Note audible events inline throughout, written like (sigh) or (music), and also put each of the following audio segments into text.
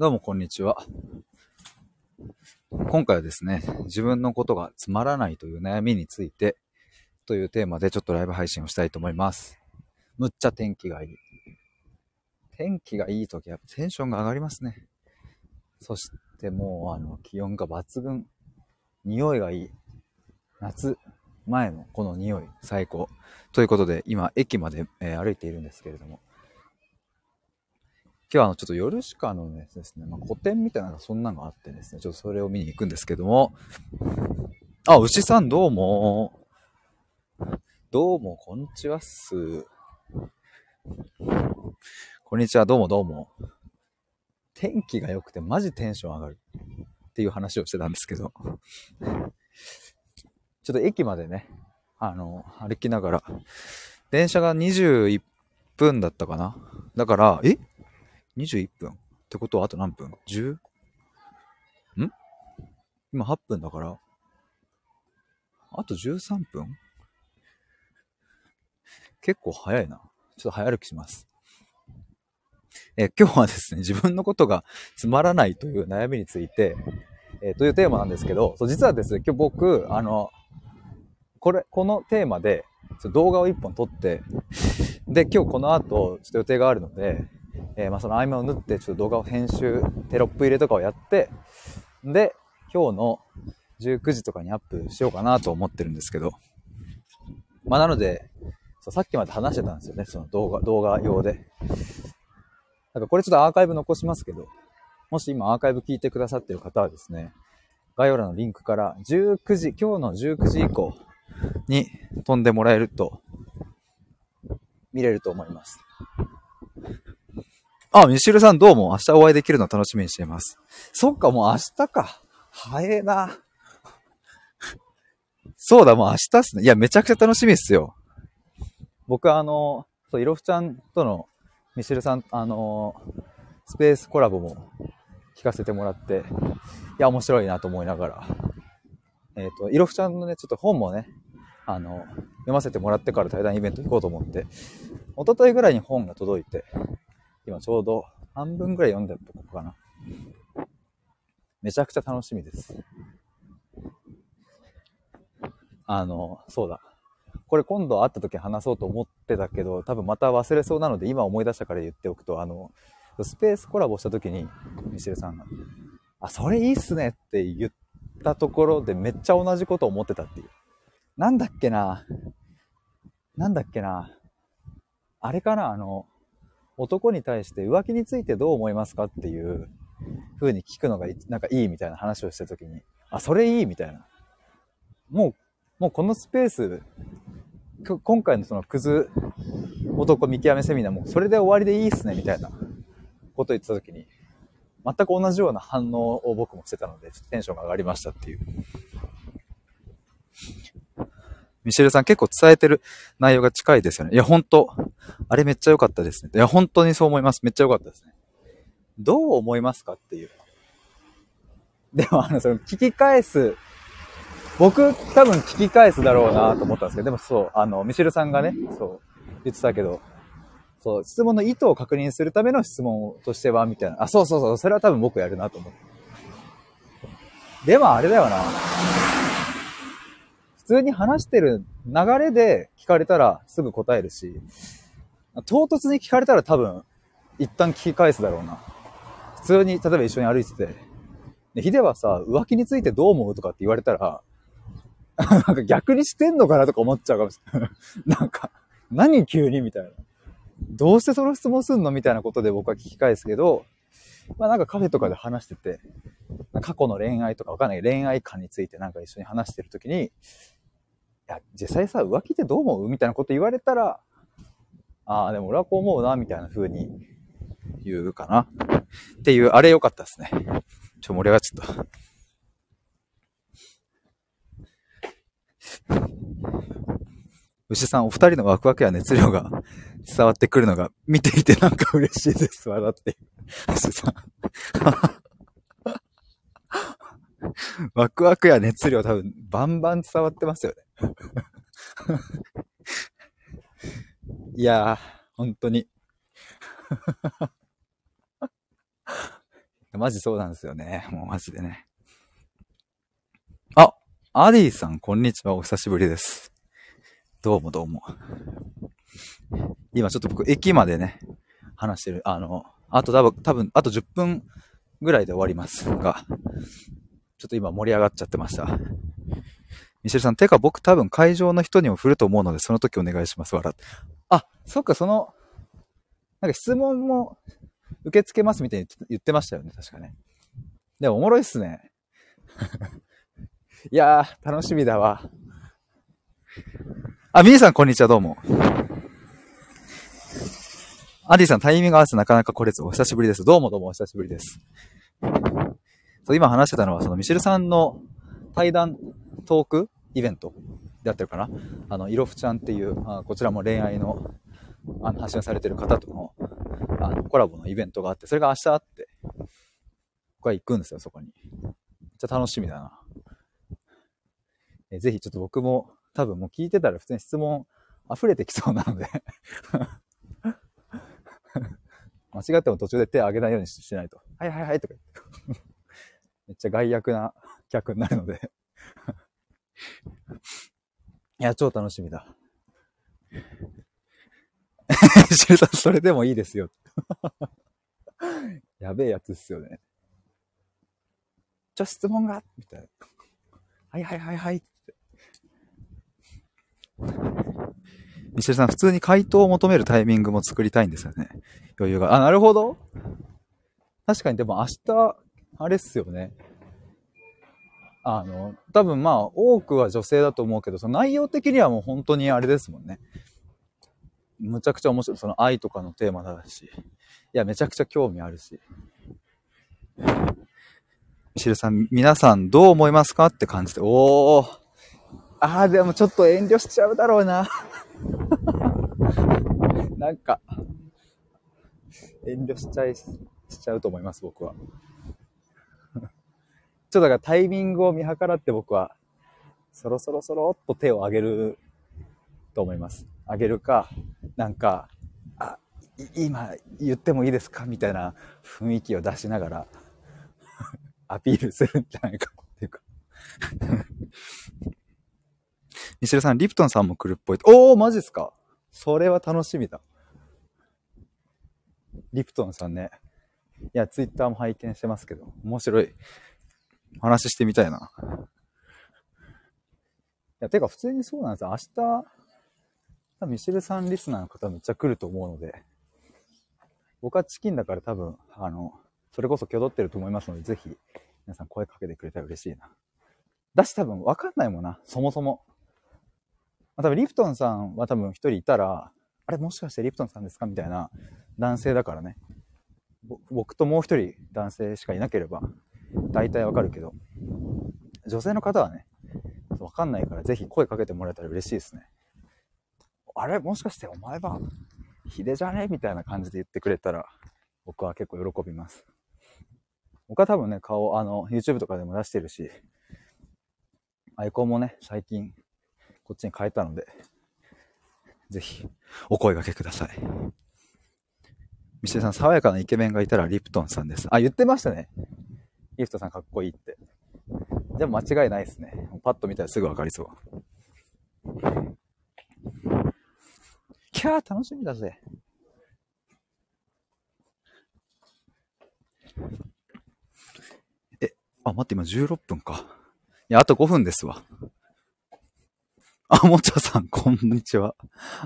どうもこんにちは。今回はですね、自分のことがつまらないという悩みについてというテーマでちょっとライブ配信をしたいと思います。むっちゃ天気がいい。天気がいい時はテンションが上がりますね。そしてもうあの気温が抜群。匂いがいい。夏前のこの匂い最高。ということで今駅まで、え、歩いているんですけれども、今日はあの、ちょっと夜しかのね、ですね、まあ、古典みたいなそんなのがあってですね、ちょっとそれを見に行くんですけども、あ、牛さんどうも。どうも、こんにちはっす。こんにちは、どうもどうも。天気が良くてマジテンション上がるっていう話をしてたんですけど、ちょっと駅までね、あの、歩きながら、電車が21分だったかなだから、え？21分。ってことはあと何分 ?10? ん？今8分だから、あと13分？結構早いな。ちょっと早歩きします。え今日はですね、自分のことがつまらないという悩みについて、えー、というテーマなんですけど、そう実はですね、今日僕、あの、これ、このテーマで動画を1本撮って、で、今日この後、ちょっと予定があるので、えー、まあその合間を縫ってちょっと動画を編集、テロップ入れとかをやって、で、今日の19時とかにアップしようかなと思ってるんですけど、まあなので、そうさっきまで話してたんですよね、その動画、動画用で。なんかこれちょっとアーカイブ残しますけど、もし今アーカイブ聞いてくださってる方はですね、概要欄のリンクから19時、今日の19時以降に飛んでもらえると見れると思います。あ、ミシルさんどうも明日お会いできるの楽しみにしています。そっか、もう明日か。早えな。そうだ、もう明日っすね。いや、めちゃくちゃ楽しみっすよ。僕はあの、そう、いろふちゃんとのミシルさん、あの、スペースコラボも聞かせてもらって、いや、面白いなと思いながら、えっ、ー、と、いろふちゃんのね、ちょっと本もね、あの、読ませてもらってから対談イベント行こうと思って、一昨日ぐらいに本が届いて、今ちょうど半分ぐらい読んでるとこかな。めちゃくちゃ楽しみです。あの、そうだ。これ今度会った時話そうと思ってたけど、多分また忘れそうなので今思い出したから言っておくと、あの、スペースコラボした時に、ミシェルさんが、あ、それいいっすねって言ったところでめっちゃ同じこと思ってたっていう。なんだっけななんだっけなあれかなあの、男に対して浮気についてどう思いますかっていう風に聞くのがなんかいいみたいな話をした時に、あ、それいいみたいな。もう、もうこのスペース、今回のそのクズ男見極めセミナーもそれで終わりでいいっすねみたいなこと言ってた時に、全く同じような反応を僕もしてたので、ちょっとテンションが上がりましたっていう。ミシェルさん結構伝えてる内容が近いですよね。いや、ほんと、あれめっちゃ良かったですね。いや、本当にそう思います。めっちゃ良かったですね。どう思いますかっていう。でも、あの、その、聞き返す、僕、多分聞き返すだろうなと思ったんですけど、でもそう、あの、ミシェルさんがね、そう、言ってたけど、そう、質問の意図を確認するための質問としては、みたいな。あ、そうそうそう、それは多分僕やるなと思って。でもあれだよな。普通に話してる流れで聞かれたらすぐ答えるし、唐突に聞かれたら多分、一旦聞き返すだろうな。普通に、例えば一緒に歩いてて、でヒデはさ、浮気についてどう思うとかって言われたら、(laughs) なんか逆にしてんのかなとか思っちゃうかもしれない。(laughs) なんか、何急にみたいな。どうしてその質問すんのみたいなことで僕は聞き返すけど、まあなんかカフェとかで話してて、過去の恋愛とかわかんない恋愛観についてなんか一緒に話してるときに、や、実際さ、浮気ってどう思うみたいなこと言われたら、ああ、でも俺はこう思うな、みたいな風に言うかな。っていう、あれ良かったですね。ちょ、盛り上がっちゃった。牛さん、お二人のワクワクや熱量が (laughs) 伝わってくるのが見ていてなんか嬉しいです。笑って。牛さん。(laughs) ワクワクや熱量多分バンバン伝わってますよね。(laughs) いやー、本当に。(laughs) マジそうなんですよね。もうマジでね。あ、アディさん、こんにちは。お久しぶりです。どうもどうも。今ちょっと僕、駅までね、話してる。あの、あと多分、多分、あと10分ぐらいで終わりますが、ちょっと今盛り上がっちゃってました。ミシェルさん、てか僕多分会場の人にも振ると思うので、その時お願いします。笑って。あ、そっか、その、なんか質問も受け付けますみたいに言ってましたよね、確かね。でもおもろいっすね。(laughs) いやー、楽しみだわ。あ、ミーさんこんにちは、どうも。アディさんタイミング合わせなかなか来れず、お久しぶりです。どうもどうもお久しぶりです。そう今話してたのは、そのミシェルさんの対談トークイベントであってるかな？あの、イロフちゃんっていう、あこちらも恋愛のあの発信されてる方とのあのコラボのイベントがあって、それが明日あって、僕は行くんですよ、そこに。めっちゃ楽しみだな。えぜひちょっと僕も多分もう聞いてたら普通に質問溢れてきそうなので (laughs) 間違っても途中で手を挙げないようにしないと。はいはいはいとか言って。めっちゃ害悪な客になるのでいや、超楽しみだ。(laughs) シルさん、それでもいいですよ。(laughs) やべえやつっすよね。ちょ、質問が？みたいな。はいはいはいはい。ミシェルさん、普通に回答を求めるタイミングも作りたいんですよね。余裕が。あ、なるほど。確かに、でも明日、あれっすよね。あの、多分まあ、多くは女性だと思うけど、その内容的にはもう本当にあれですもんね。むちゃくちゃ面白い。その愛とかのテーマだし。いや、めちゃくちゃ興味あるし。ミシルさん、皆さんどう思いますかって感じで。おー。ああ、でもちょっと遠慮しちゃうだろうな。なんか、遠慮しちゃい、しちゃうと思います、僕は。ちょっとだからタイミングを見計らって僕は、そろそろそろっと手を上げると思います。上げるか、なんか、あ、今言ってもいいですかみたいな雰囲気を出しながら (laughs) アピールするんじゃないかっていうかミシルさん、リプトンさんも来るっぽい。おー、マジっすかそれは楽しみだ。リプトンさんね。いや、ツイッターも拝見してますけど、面白い。話してみたいな。いや、てか普通にそうなんですよ。明日、ミシェルさんリスナーの方めっちゃ来ると思うので、僕はチキンだから多分、あの、それこそ挙動ってると思いますので、ぜひ、皆さん声かけてくれたら嬉しいな。だし多分わかんないもんな、そもそも。まあ、多分リプトンさんは多分一人いたら、あれもしかしてリプトンさんですか？みたいな男性だからね。僕ともう一人男性しかいなければ、大体わかるけど、女性の方はね、わかんないからぜひ声かけてもらえたら嬉しいですね。あれ？もしかしてお前はヒデじゃね？みたいな感じで言ってくれたら、僕は結構喜びます。僕は多分ね、顔、あの、YouTube とかでも出してるし、アイコンもね、最近こっちに変えたので、ぜひ、お声掛けください。ミシェさん、爽やかなイケメンがいたらリプトンさんです。あ、言ってましたね。リプトさんかっこいいって。でも間違いないですね。パッと見たらすぐわかりそう。キャー楽しみだぜ。え、あ、待って、今16分か。いや、あと5分ですわ。あ、もちゃさん、こんにちは。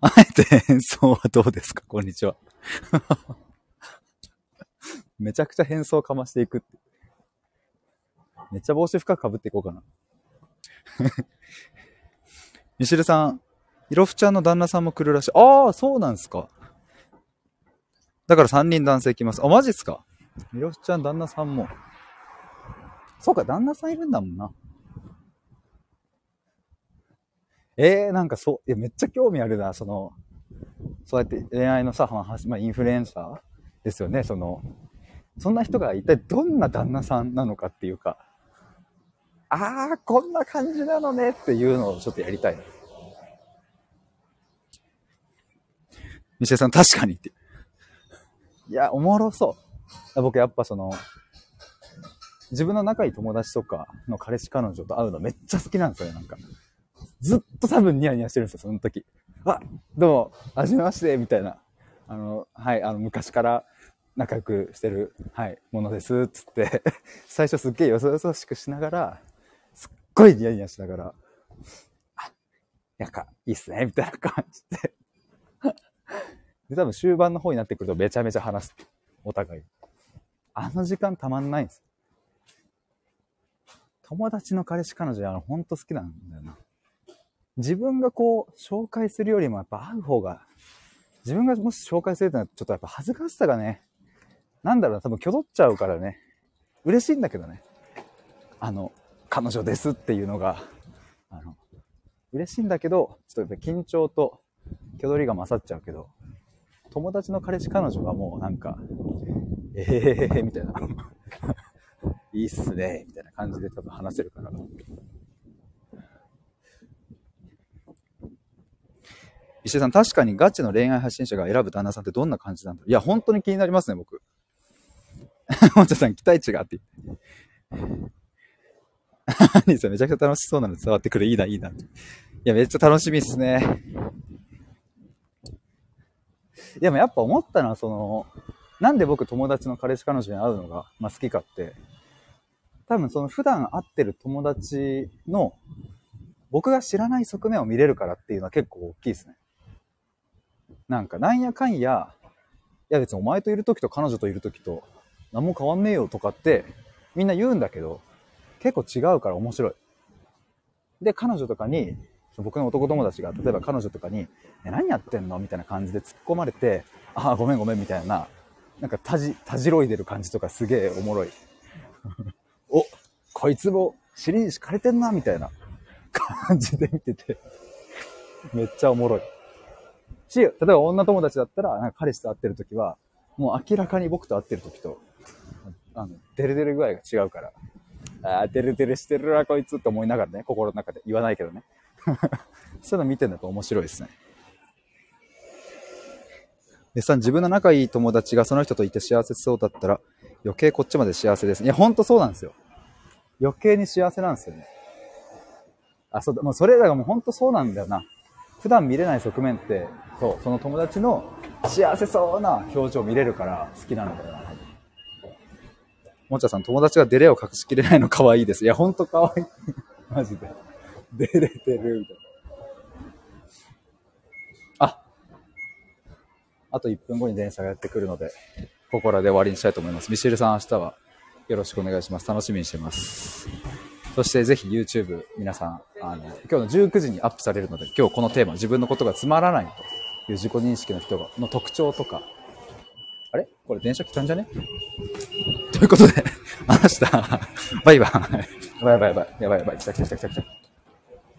あえて変装はどうですか？こんにちは。(laughs) めちゃくちゃ変装かましていくって。めっちゃ帽子深く被っていこうかな。(laughs) ミシルさん、イロフちゃんの旦那さんも来るらしい。ああ、そうなんすか。だから3人男性来ます。あ、マジっすか。イロフちゃん旦那さんも。そうか、旦那さんいるんだもんな。えー、なんかそう、いや、めっちゃ興味あるな、その、そうやって恋愛のさ、まあ、インフルエンサーですよね、その、そんな人が一体どんな旦那さんなのかっていうか、ああ、こんな感じなのねっていうのをちょっとやりたい。西江さん、確かにって。いや、おもろそう。僕やっぱその、自分の仲いい友達とかの彼氏彼女と会うのめっちゃ好きなんですよね、なんか。ずっと多分ニヤニヤしてるんですよ、その時。あ、どうも、はじめまして、みたいな。あの、はい、あの、昔から仲良くしてる、はい、ものです、つって、最初すっげえよそよそしくしながら、ごいニヤニヤしながら、あ、やか、いいっすね、みたいな感じで。(laughs) で、多分終盤の方になってくるとめちゃめちゃ話す。お互い。あの時間たまんないんです。友達の彼氏彼女、あの、ほんと好きなんだよな。自分がこう、紹介するよりもやっぱ会う方が、自分がもし紹介するってのはちょっとやっぱ恥ずかしさがね、なんだろうな、多分挙取っちゃうからね、嬉しいんだけどね。あの、彼女ですっていうのが、あの、嬉しいんだけど、ちょっとやっぱ緊張と挙取りが勝っちゃうけど、友達の彼氏彼女はもうなんか、ええー、みたいな。いいっすね、みたいな感じで多分話せるから。石井さん、確かにガチの恋愛発信者が選ぶ旦那さんってどんな感じなんだろういや、本当に気になりますね、僕。(laughs) 本田さん、期待値があって。兄さん、めちゃくちゃ楽しそうなの伝わってくる。いいな、いいな。いや、めっちゃ楽しみっすね。でもやっぱ思ったのは、その、なんで僕友達の彼氏彼女に会うのが、まあ、好きかって、多分その普段会ってる友達の僕が知らない側面を見れるからっていうのは結構大きいですね。なんかなんやかんや、いや別にお前といる時と彼女といる時と何も変わんねえよとかってみんな言うんだけど、結構違うから面白い。で、彼女とかに、僕の男友達が、例えば彼女とかに、え、何やってんの？みたいな感じで突っ込まれて、ああ、ごめんごめんみたいな、なんかたじ、たじろいでる感じとかすげえおもろい。(laughs) お、こいつも尻に敷かれてんな、みたいな (laughs) 感じで見ててめっちゃおもろい。し、例えば女友達だったら、なんか彼氏と会ってる時は、もう明らかに僕と会ってる時と、あの、デレデレ具合が違うから、ああ、デレデレしてるわ、こいつって思いながらね、心の中で言わないけどね。(laughs) そういうの見てるのと面白いですね。でさ、自分の仲いい友達がその人といて幸せそうだったら、余計こっちまで幸せです。いや、ほんとそうなんですよ。余計に幸せなんですよね。あ、そうだ、もうそれらがもうほんとそうなんだよな。普段見れない側面って、そう、その友達の幸せそうな表情見れるから好きなんだよな。もちゃさん、友達がデレを隠しきれないの可愛いです。いや、ほんと可愛い。(laughs) マジで。デレてる、みたいな。あ、あと1分後に電車がやってくるので、ここらで終わりにしたいと思います。ミシェルさん、明日はよろしくお願いします。楽しみにしてます。そしてぜひ YouTube 皆さん、あの、今日の19時にアップされるので、今日このテーマ、自分のことがつまらないという自己認識の人がの特徴とか、あれ？これ電車来たんじゃね？ということで、(laughs) 話した。バイバイ。やばいやばい。やばいやばい。来た来た来た来た来た。